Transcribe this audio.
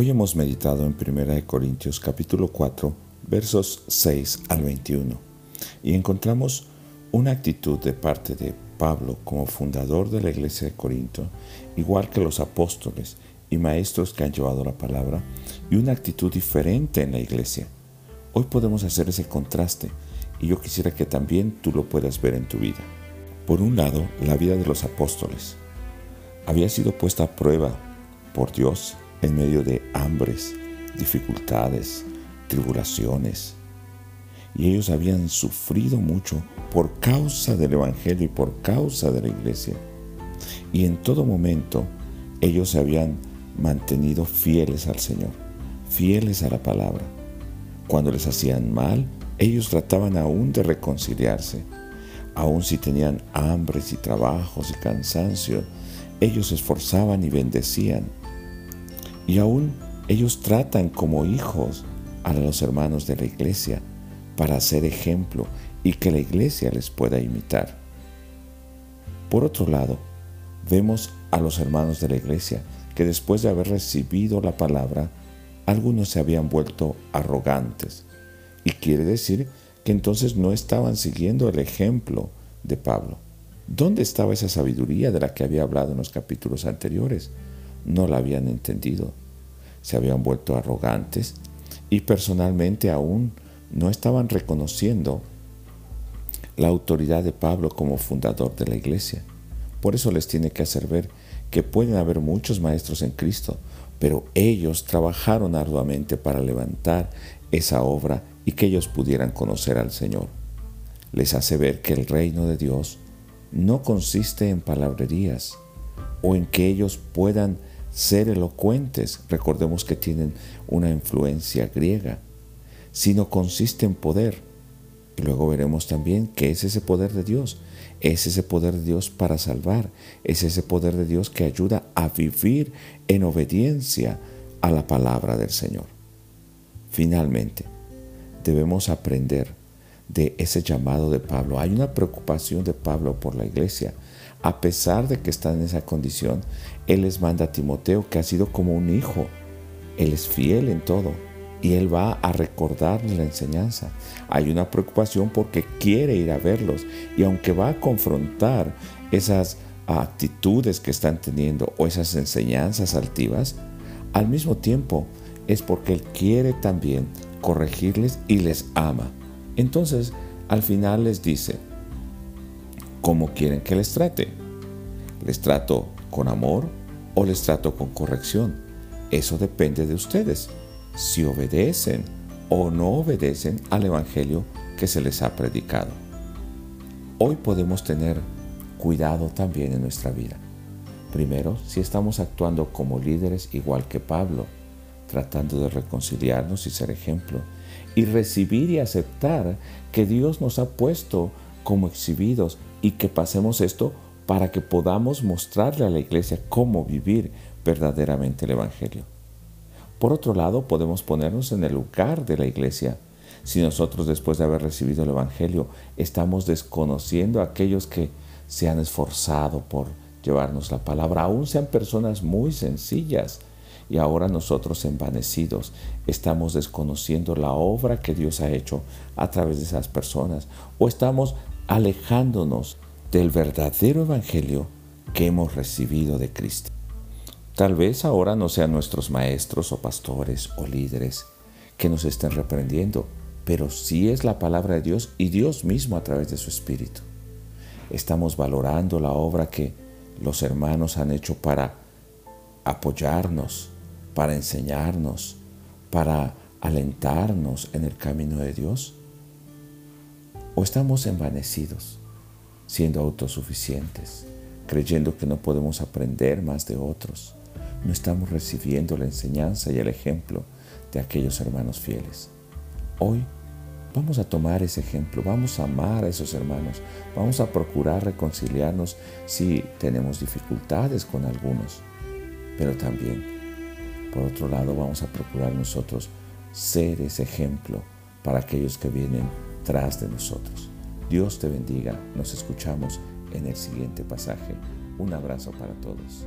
Hoy hemos meditado en 1 Corintios capítulo 4 versos 6 al 21 y encontramos una actitud de parte de Pablo como fundador de la iglesia de Corinto, igual que los apóstoles y maestros que han llevado la palabra, y una actitud diferente en la iglesia. Hoy podemos hacer ese contraste y yo quisiera que también tú lo puedas ver en tu vida. Por un lado, la vida de los apóstoles había sido puesta a prueba por Dios en medio de hambres, dificultades, tribulaciones. Y ellos habían sufrido mucho por causa del Evangelio y por causa de la iglesia. Y en todo momento ellos se habían mantenido fieles al Señor, fieles a la palabra. Cuando les hacían mal, ellos trataban aún de reconciliarse. Aun si tenían hambres y trabajos y cansancio, ellos se esforzaban y bendecían. Y aún ellos tratan como hijos a los hermanos de la iglesia para hacer ejemplo y que la iglesia les pueda imitar. Por otro lado, vemos a los hermanos de la iglesia que después de haber recibido la palabra, algunos se habían vuelto arrogantes. Y quiere decir que entonces no estaban siguiendo el ejemplo de Pablo. ¿Dónde estaba esa sabiduría de la que había hablado en los capítulos anteriores? No la habían entendido. Se habían vuelto arrogantes y personalmente aún no estaban reconociendo la autoridad de Pablo como fundador de la iglesia. Por eso les tiene que hacer ver que pueden haber muchos maestros en Cristo, pero ellos trabajaron arduamente para levantar esa obra y que ellos pudieran conocer al Señor. Les hace ver que el reino de Dios no consiste en palabrerías o en que ellos puedan ser elocuentes, recordemos que tienen una influencia griega, sino consiste en poder. Y luego veremos también que es ese poder de Dios, es ese poder de Dios para salvar, es ese poder de Dios que ayuda a vivir en obediencia a la palabra del Señor. Finalmente, debemos aprender de ese llamado de Pablo. Hay una preocupación de Pablo por la iglesia, a pesar de que está en esa condición, Él les manda a Timoteo que ha sido como un hijo. Él es fiel en todo y Él va a recordarles la enseñanza. Hay una preocupación porque quiere ir a verlos y aunque va a confrontar esas actitudes que están teniendo o esas enseñanzas altivas, al mismo tiempo es porque Él quiere también corregirles y les ama. Entonces, al final les dice, ¿Cómo quieren que les trate? ¿Les trato con amor o les trato con corrección? Eso depende de ustedes, si obedecen o no obedecen al Evangelio que se les ha predicado. Hoy podemos tener cuidado también en nuestra vida. Primero, si estamos actuando como líderes igual que Pablo, tratando de reconciliarnos y ser ejemplo, y recibir y aceptar que Dios nos ha puesto como exhibidos y que pasemos esto para que podamos mostrarle a la iglesia cómo vivir verdaderamente el Evangelio. Por otro lado, podemos ponernos en el lugar de la iglesia. Si nosotros después de haber recibido el Evangelio estamos desconociendo a aquellos que se han esforzado por llevarnos la palabra, aún sean personas muy sencillas, y ahora nosotros envanecidos estamos desconociendo la obra que Dios ha hecho a través de esas personas o estamos alejándonos del verdadero evangelio que hemos recibido de Cristo. Tal vez ahora no sean nuestros maestros o pastores o líderes que nos estén reprendiendo, pero sí es la palabra de Dios y Dios mismo a través de su Espíritu. Estamos valorando la obra que los hermanos han hecho para apoyarnos, para enseñarnos, para alentarnos en el camino de Dios? ¿O estamos envanecidos, siendo autosuficientes, creyendo que no podemos aprender más de otros? No estamos recibiendo la enseñanza y el ejemplo de aquellos hermanos fieles. Hoy vamos a tomar ese ejemplo, vamos a amar a esos hermanos, vamos a procurar reconciliarnos si tenemos dificultades con algunos, pero también por otro lado, vamos a procurar nosotros ser ese ejemplo para aquellos que vienen tras de nosotros. Dios te bendiga. Nos escuchamos en el siguiente pasaje. Un abrazo para todos.